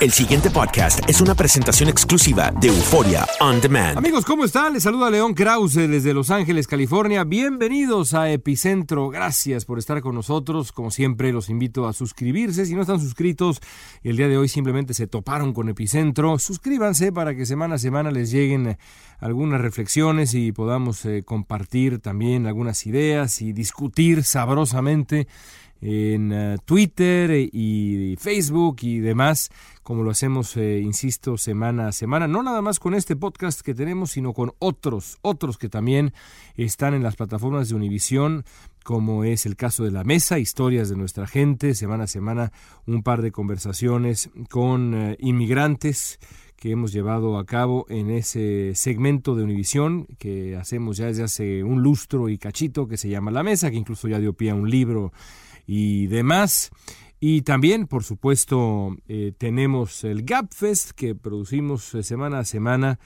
El siguiente podcast es una presentación exclusiva de Euforia On Demand. Amigos, ¿cómo están? Les saluda León Krause desde Los Ángeles, California. Bienvenidos a Epicentro. Gracias por estar con nosotros. Como siempre, los invito a suscribirse. Si no están suscritos, el día de hoy simplemente se toparon con Epicentro. Suscríbanse para que semana a semana les lleguen algunas reflexiones y podamos eh, compartir también algunas ideas y discutir sabrosamente en uh, Twitter y Facebook y demás, como lo hacemos, eh, insisto, semana a semana, no nada más con este podcast que tenemos, sino con otros, otros que también están en las plataformas de Univisión, como es el caso de la mesa, historias de nuestra gente, semana a semana un par de conversaciones con inmigrantes que hemos llevado a cabo en ese segmento de Univisión que hacemos ya desde hace un lustro y cachito que se llama La Mesa, que incluso ya dio pie a un libro y demás. Y también, por supuesto, eh, tenemos el GapFest que producimos eh, semana a semana,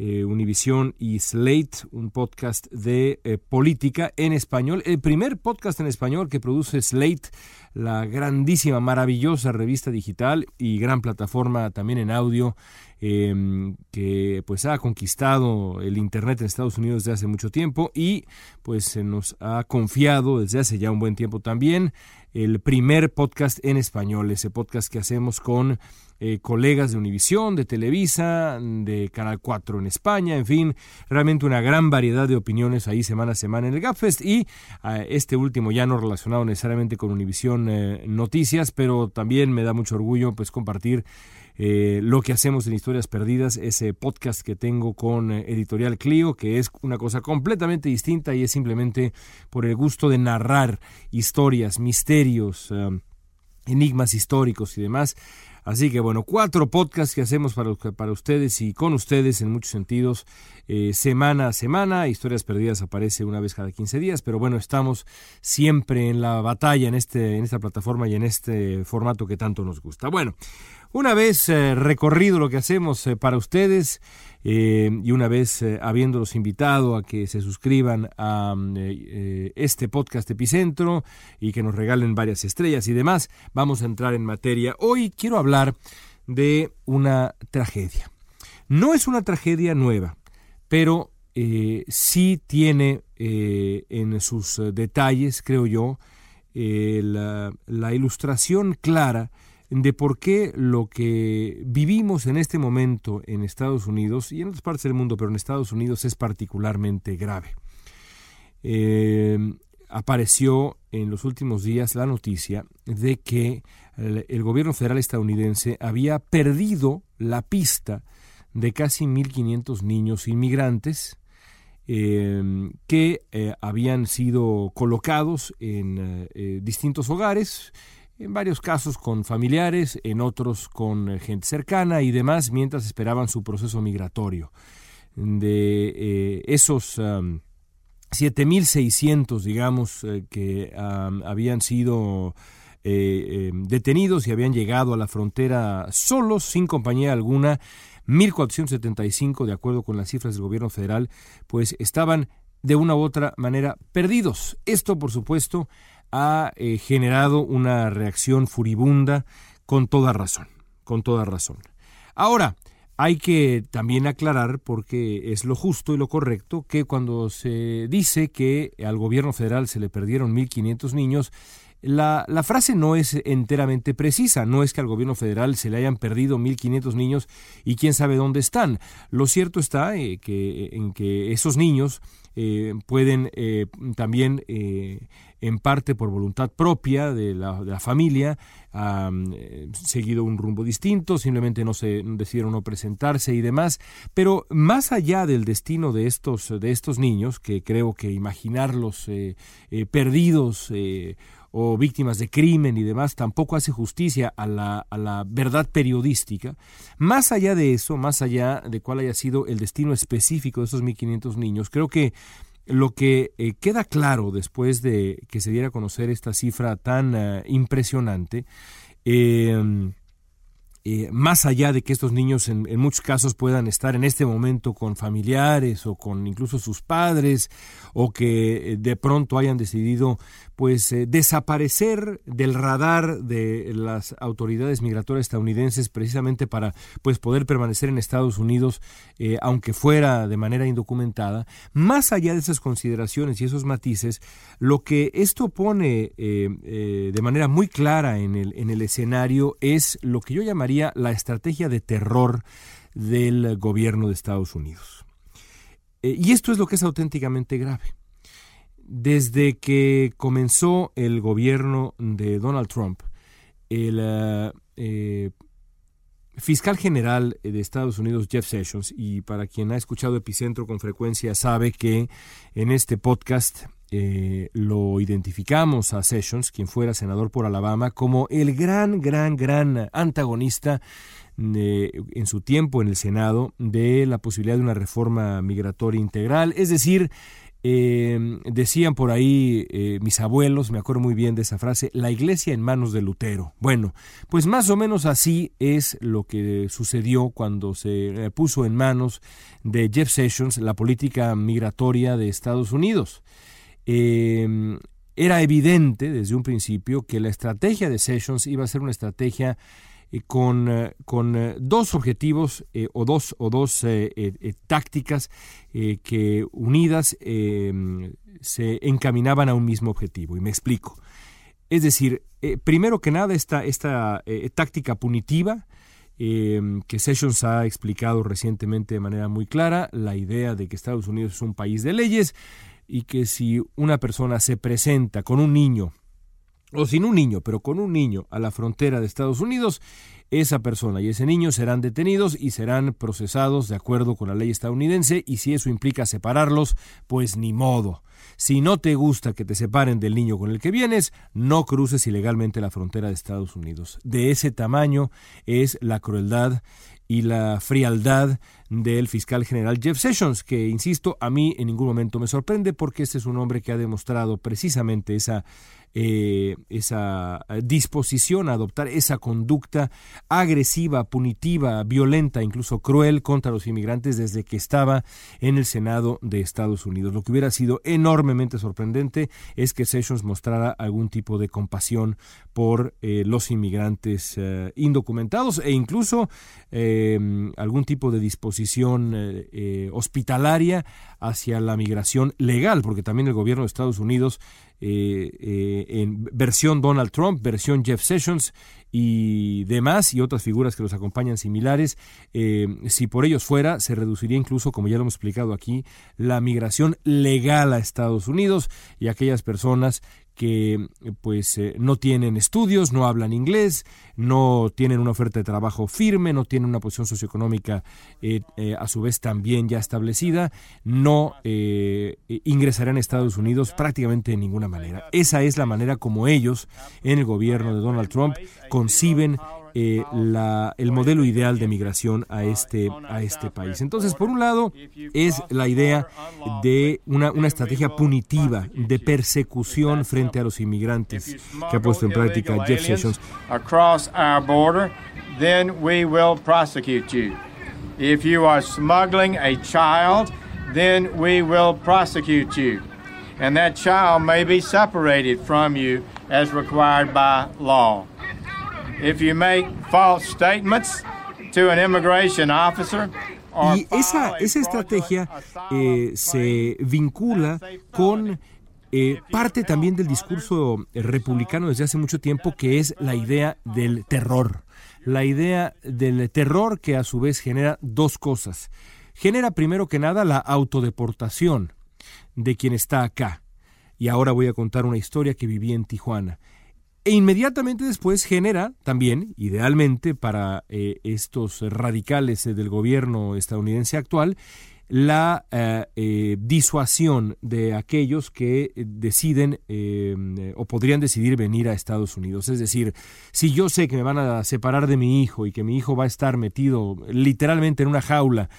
eh, Univisión y Slate, un podcast de eh, política en español. El primer podcast en español que produce Slate, la grandísima, maravillosa revista digital y gran plataforma también en audio eh, que pues ha conquistado el internet en Estados Unidos desde hace mucho tiempo y pues se nos ha confiado desde hace ya un buen tiempo también el primer podcast en español, ese podcast que hacemos con eh, colegas de Univisión, de Televisa, de Canal 4 en España, en fin, realmente una gran variedad de opiniones ahí semana a semana en el GapFest y eh, este último ya no relacionado necesariamente con Univisión eh, Noticias, pero también me da mucho orgullo pues compartir eh, lo que hacemos en Historias Perdidas, ese podcast que tengo con eh, Editorial Clio, que es una cosa completamente distinta y es simplemente por el gusto de narrar historias, misterios, enigmas históricos y demás. Así que bueno, cuatro podcasts que hacemos para, para ustedes y con ustedes en muchos sentidos, eh, semana a semana. Historias Perdidas aparece una vez cada 15 días, pero bueno, estamos siempre en la batalla en, este, en esta plataforma y en este formato que tanto nos gusta. Bueno, una vez eh, recorrido lo que hacemos eh, para ustedes eh, y una vez habiéndolos invitado a que se suscriban a eh, este podcast Epicentro y que nos regalen varias estrellas y demás, vamos a entrar en materia. Hoy quiero hablar de una tragedia. No es una tragedia nueva, pero sí tiene en sus detalles, creo yo, la, la ilustración clara de por qué lo que vivimos en este momento en Estados Unidos y en otras partes del mundo, pero en Estados Unidos es particularmente grave. Eh, apareció en los últimos días la noticia de que el, gobierno federal estadounidense había perdido la pista de casi 1.500 niños inmigrantes eh, que eh, habían sido colocados en distintos hogares, en varios casos con familiares, en otros con eh, gente cercana y demás, mientras esperaban su proceso migratorio. De eh, esos um, 7.600, digamos, eh, que habían sido eh, detenidos y habían llegado a la frontera solos, sin compañía alguna, 1.475, de acuerdo con las cifras del gobierno federal, pues estaban de una u otra manera perdidos. Esto, por supuesto, ha eh, generado una reacción furibunda con toda razón, con toda razón. Ahora, hay que también aclarar, porque es lo justo y lo correcto, que cuando se dice que al gobierno federal se le perdieron 1.500 niños, la, la, frase no es enteramente precisa, no es que al gobierno federal se le hayan perdido 1.500 niños y quién sabe dónde están. Lo cierto está eh, que, en que esos niños eh, pueden eh, también, en parte por voluntad propia de la, de la familia, han seguido un rumbo distinto, simplemente no se decidieron no presentarse y demás. Pero más allá del destino de estos, de estos niños, que creo que imaginarlos perdidos, o víctimas de crimen y demás, tampoco hace justicia a la, a la verdad periodística. Más allá de eso, más allá de cuál haya sido el destino específico de esos 1.500 niños, creo que lo que eh, queda claro después de que se diera a conocer esta cifra tan uh, impresionante, eh, eh, más allá de que estos niños en, muchos casos puedan estar en este momento con familiares o con incluso sus padres o que de pronto hayan decidido pues eh, desaparecer del radar de las autoridades migratorias estadounidenses precisamente para pues poder permanecer en Estados Unidos eh, aunque fuera de manera indocumentada. Más allá de esas consideraciones y esos matices lo que esto pone eh, eh, de manera muy clara en el, en el escenario es lo que yo llamaría la estrategia de terror del gobierno de Estados Unidos. Eh, y esto es lo que es auténticamente grave. Desde que comenzó el gobierno de Donald Trump, el uh, eh, fiscal general de Estados Unidos, Jeff Sessions, y para quien ha escuchado Epicentro con frecuencia sabe que en este podcast eh, lo identificamos a Sessions, quien fuera senador por Alabama, como el gran, gran, gran antagonista de, en su tiempo en el Senado de la posibilidad de una reforma migratoria integral, es decir, eh, decían por ahí eh, mis abuelos, me acuerdo muy bien de esa frase, la iglesia en manos de Lutero. Bueno, pues más o menos así es lo que sucedió cuando se eh, puso en manos de Jeff Sessions la política migratoria de Estados Unidos. Eh, era evidente desde un principio que la estrategia de Sessions iba a ser una estrategia con, eh, con eh, dos objetivos eh, o dos, o dos tácticas que unidas se encaminaban a un mismo objetivo. Y me explico. Es decir, primero que nada, esta, esta táctica punitiva, que Sessions ha explicado recientemente de manera muy clara, la idea de que Estados Unidos es un país de leyes y que si una persona se presenta con un niño o sin un niño, pero con un niño a la frontera de Estados Unidos, esa persona y ese niño serán detenidos y serán procesados de acuerdo con la ley estadounidense y si eso implica separarlos, pues ni modo. Si no te gusta que te separen del niño con el que vienes, no cruces ilegalmente la frontera de Estados Unidos. De ese tamaño es la crueldad y la frialdad del fiscal general Jeff Sessions, que, insisto, a mí en ningún momento me sorprende porque este es un hombre que ha demostrado precisamente esa eh, esa disposición a adoptar esa conducta agresiva, punitiva, violenta, incluso cruel contra los inmigrantes desde que estaba en el Senado de Estados Unidos. Lo que hubiera sido enormemente sorprendente es que Sessions mostrara algún tipo de compasión por eh, los inmigrantes eh, indocumentados e incluso eh, algún tipo de disposición eh, eh, hospitalaria hacia la migración legal, porque también el gobierno de Estados Unidos eh, eh, en versión Donald Trump, versión Jeff Sessions y demás y otras figuras que los acompañan similares, eh, si por ellos fuera, se reduciría incluso, como ya lo hemos explicado aquí, la migración legal a Estados Unidos y aquellas personas que pues eh, no tienen estudios, no hablan inglés, no tienen una oferta de trabajo firme, no tienen una posición socioeconómica eh, a su vez también ya establecida, no ingresarán a Estados Unidos prácticamente de ninguna manera. Esa es la manera como ellos en el gobierno de Donald Trump conciben eh, el modelo ideal de migración a este, a este país. Entonces, por un lado, es la idea de una, una estrategia punitiva, de persecución frente a los inmigrantes que ha puesto en práctica Jeff Sessions. Across our border, then we will prosecute you. If you are smuggling a child, then we will prosecute you. and that child may be separated from you as required by law. Y esa, esa estrategia eh, se vincula con eh, parte también del discurso republicano desde hace mucho tiempo, que es la idea del terror. La idea del terror que a su vez genera dos cosas. Genera primero que nada la autodeportación de quien está acá. Y ahora voy a contar una historia que viví en Tijuana. E inmediatamente después genera también, idealmente para eh, estos radicales eh, del gobierno estadounidense actual, la eh, disuasión de aquellos que deciden o podrían decidir venir a Estados Unidos. Es decir, si yo sé que me van a separar de mi hijo y que mi hijo va a estar metido literalmente en una jaula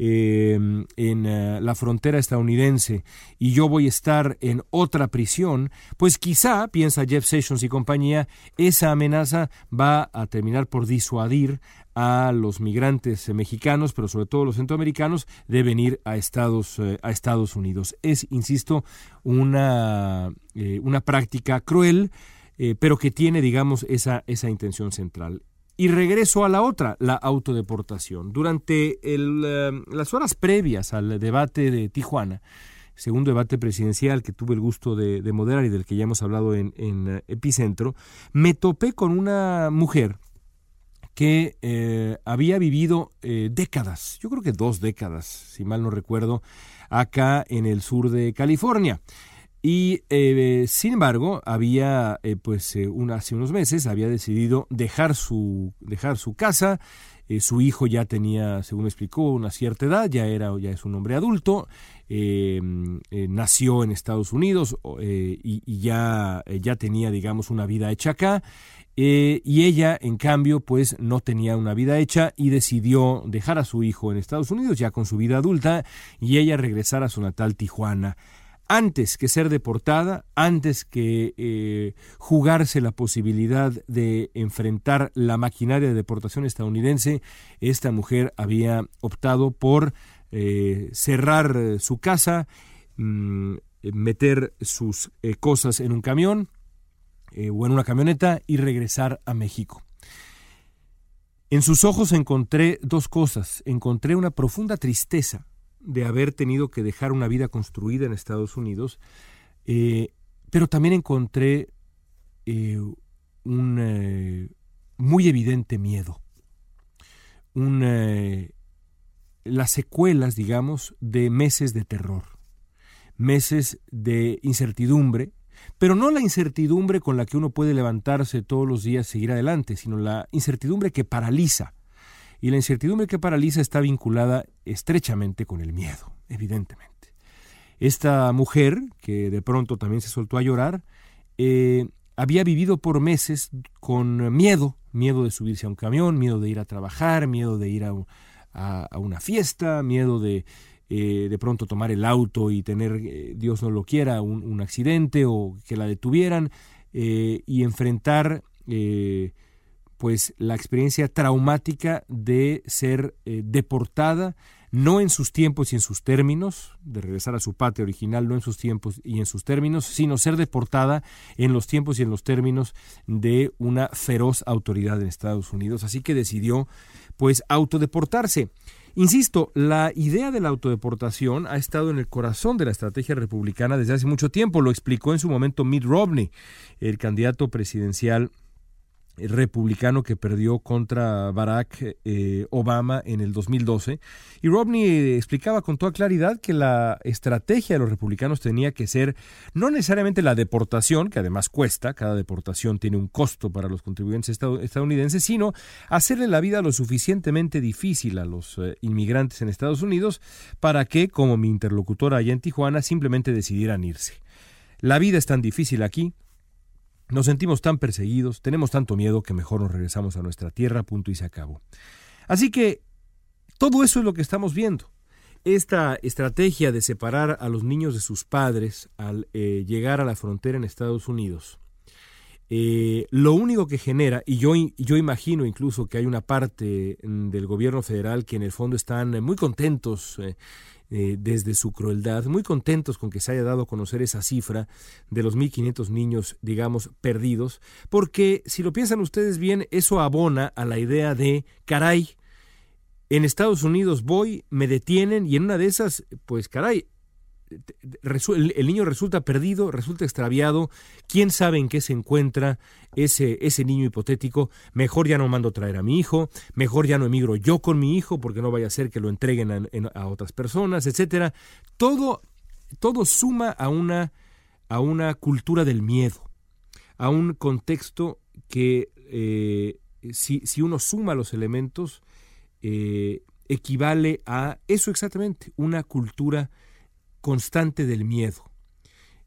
Em, en eh, la frontera estadounidense y yo voy a estar en otra prisión, pues quizá, piensa Jeff Sessions y compañía, esa amenaza va a terminar por disuadir a los migrantes mexicanos, pero sobre todo los centroamericanos, de venir a Estados, eh, a Estados Unidos. Es, insisto, una, eh, una práctica cruel, pero que tiene, digamos, esa, esa intención central. Y regreso a la otra, la autodeportación. Durante eh, las horas previas al debate de Tijuana, segundo debate presidencial que tuve el gusto de, moderar y del que ya hemos hablado en, eh, Epicentro, me topé con una mujer que eh, había vivido décadas, yo creo que dos décadas, si mal no recuerdo, acá en el sur de California. Y eh, sin embargo, había, eh, pues eh, hace unos meses, había decidido dejar su, dejar su casa. su hijo ya tenía, según explicó, una cierta edad, ya, era, ya es un hombre adulto. nació en Estados Unidos y, y, ya, ya tenía, digamos, una vida hecha acá. y ella, en cambio, pues no tenía una vida hecha y decidió dejar a su hijo en Estados Unidos ya con su vida adulta y ella regresar a su natal Tijuana antes que ser deportada, antes que eh, jugarse la posibilidad de enfrentar la maquinaria de deportación estadounidense, esta mujer había optado por eh, cerrar su casa, mm, meter sus eh, cosas en un camión o en una camioneta y regresar a México. En sus ojos encontré dos cosas. Encontré una profunda tristeza de haber tenido que dejar una vida construida en Estados Unidos, eh, pero también encontré eh, un eh, muy evidente miedo, las secuelas, digamos, de meses de terror, meses de incertidumbre, pero no la incertidumbre con la que uno puede levantarse todos los días y seguir adelante, sino la incertidumbre que paraliza, y la incertidumbre que paraliza está vinculada estrechamente con el miedo, evidentemente. Esta mujer, que de pronto también se soltó a llorar, eh, había vivido por meses con miedo, miedo de subirse a un camión, miedo de ir a trabajar, miedo de ir a, una fiesta, miedo de eh, de pronto tomar el auto y tener, eh, Dios no lo quiera, un, accidente o que la detuvieran y enfrentar pues la experiencia traumática de ser eh, deportada, no en sus tiempos y en sus términos, de regresar a su patria original, no en sus tiempos y en sus términos, sino ser deportada en los tiempos y en los términos de una feroz autoridad en Estados Unidos. Así que decidió, pues, autodeportarse. Insisto, la idea de la autodeportación ha estado en el corazón de la estrategia republicana desde hace mucho tiempo. Lo explicó en su momento Mitt Romney, el candidato presidencial republicano que perdió contra Barack eh, Obama en el 2012. Y Romney explicaba con toda claridad que la estrategia de los republicanos tenía que ser no necesariamente la deportación, que además cuesta, cada deportación tiene un costo para los contribuyentes estadounidenses, sino hacerle la vida lo suficientemente difícil a los eh, inmigrantes en Estados Unidos para que, como mi interlocutora allá en Tijuana, simplemente decidieran irse. La vida es tan difícil aquí, nos sentimos tan perseguidos, tenemos tanto miedo que mejor nos regresamos a nuestra tierra, punto y se acabó. Así que todo eso es lo que estamos viendo. Esta estrategia de separar a los niños de sus padres al eh, llegar a la frontera en Estados Unidos eh, lo único que genera, y yo, yo imagino incluso que hay una parte mm, del gobierno federal que en el fondo están muy contentos eh, eh, desde su crueldad, muy contentos con que se haya dado a conocer esa cifra de los 1.500 niños, digamos, perdidos, porque si lo piensan ustedes bien, eso abona a la idea de, caray, en Estados Unidos voy, me detienen y en una de esas, pues caray, el niño resulta perdido, resulta extraviado, quién sabe en qué se encuentra ese, ese niño hipotético, mejor ya no mando traer a mi hijo, mejor ya no emigro yo con mi hijo porque no vaya a ser que lo entreguen a, otras personas, etcétera. Todo, todo suma a una, a una cultura del miedo, a un contexto que eh, si, si, uno suma los elementos, eh, equivale a eso exactamente, una cultura constante del miedo.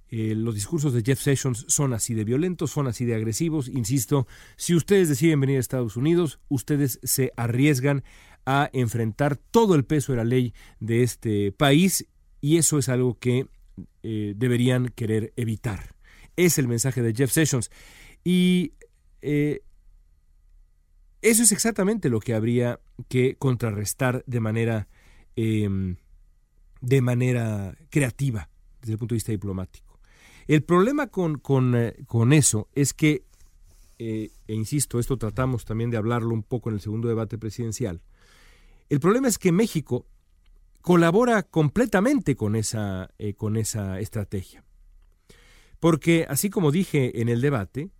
Eh, los discursos de Jeff Sessions son así de violentos, son así de agresivos. Insisto, si ustedes deciden venir a Estados Unidos, ustedes se arriesgan a enfrentar todo el peso de la ley de este país y eso es algo que eh, deberían querer evitar. Es el mensaje de Jeff Sessions. Y eh, eso es exactamente lo que habría que contrarrestar de manera em, de manera creativa desde el punto de vista diplomático. El problema con, con, eh, eso es que, eh, e insisto, esto tratamos también de hablarlo un poco en el segundo debate presidencial, el problema es que México colabora completamente con esa, eh, con esa estrategia. Porque, así como dije en el debate,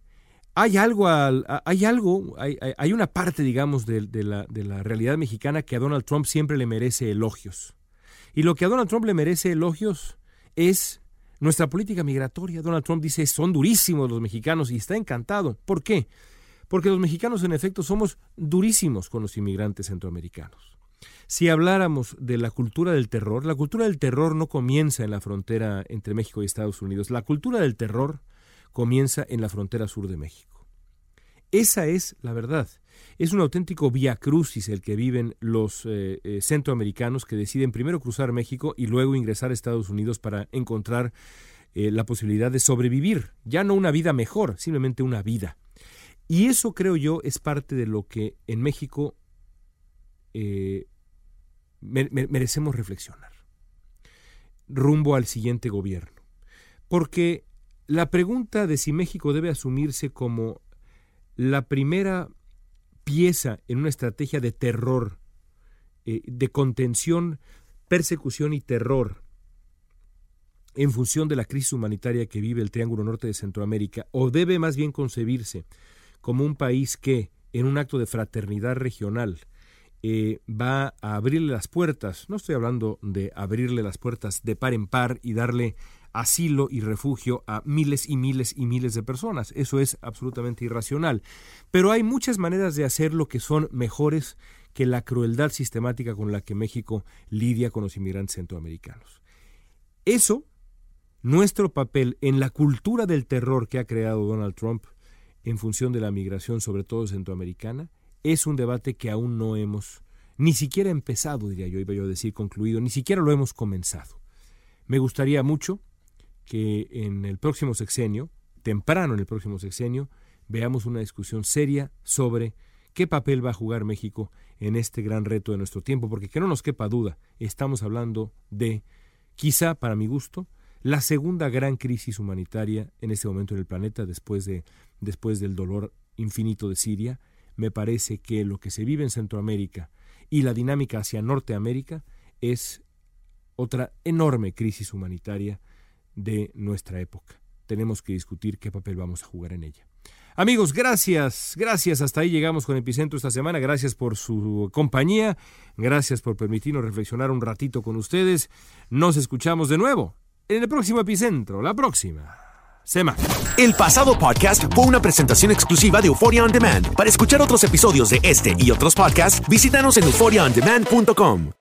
hay algo, hay, algo hay, hay, una parte, digamos, de, la, de la realidad mexicana que a Donald Trump siempre le merece elogios. Y lo que a Donald Trump le merece elogios es nuestra política migratoria. Donald Trump dice, son durísimos los mexicanos y está encantado. ¿Por qué? Porque los mexicanos en efecto somos durísimos con los inmigrantes centroamericanos. Si habláramos de la cultura del terror, la cultura del terror no comienza en la frontera entre México y Estados Unidos. La cultura del terror comienza en la frontera sur de México. Esa es la verdad. Es un auténtico via crucis el que viven los eh, eh, centroamericanos que deciden primero cruzar México y luego ingresar a Estados Unidos para encontrar eh, la posibilidad de sobrevivir, ya no una vida mejor, simplemente una vida. Y eso creo yo es parte de lo que en México merecemos reflexionar rumbo al siguiente gobierno. Porque la pregunta de si México debe asumirse como la primera pieza en una estrategia de terror, eh, de contención, persecución y terror en función de la crisis humanitaria que vive el Triángulo Norte de Centroamérica, o debe más bien concebirse como un país que, en un acto de fraternidad regional, eh, va a abrirle las puertas, no estoy hablando de abrirle las puertas de par en par y darle asilo y refugio a miles y miles y miles de personas. Eso es absolutamente irracional. Pero hay muchas maneras de hacerlo que son mejores que la crueldad sistemática con la que México lidia con los inmigrantes centroamericanos. Eso, nuestro papel en la cultura del terror que ha creado Donald Trump en función de la migración, sobre todo centroamericana, es un debate que aún no hemos ni siquiera empezado, diría yo, iba yo a decir concluido, ni siquiera lo hemos comenzado. Me gustaría mucho que en el próximo sexenio, temprano en el próximo sexenio, veamos una discusión seria sobre qué papel va a jugar México en este gran reto de nuestro tiempo, porque que no nos quepa duda, estamos hablando de, quizá para mi gusto, la segunda gran crisis humanitaria en este momento en el planeta después, de, después del dolor infinito de Siria. Me parece que lo que se vive en Centroamérica y la dinámica hacia Norteamérica es otra enorme crisis humanitaria de nuestra época. Tenemos que discutir qué papel vamos a jugar en ella. Amigos, gracias, gracias. Hasta ahí llegamos con Epicentro esta semana. Gracias por su compañía. Gracias por permitirnos reflexionar un ratito con ustedes. Nos escuchamos de nuevo en el próximo Epicentro, la próxima semana. El pasado podcast fue una presentación exclusiva de Euphoria On Demand. Para escuchar otros episodios de este y otros podcasts, visítanos en euphoriaondemand.com.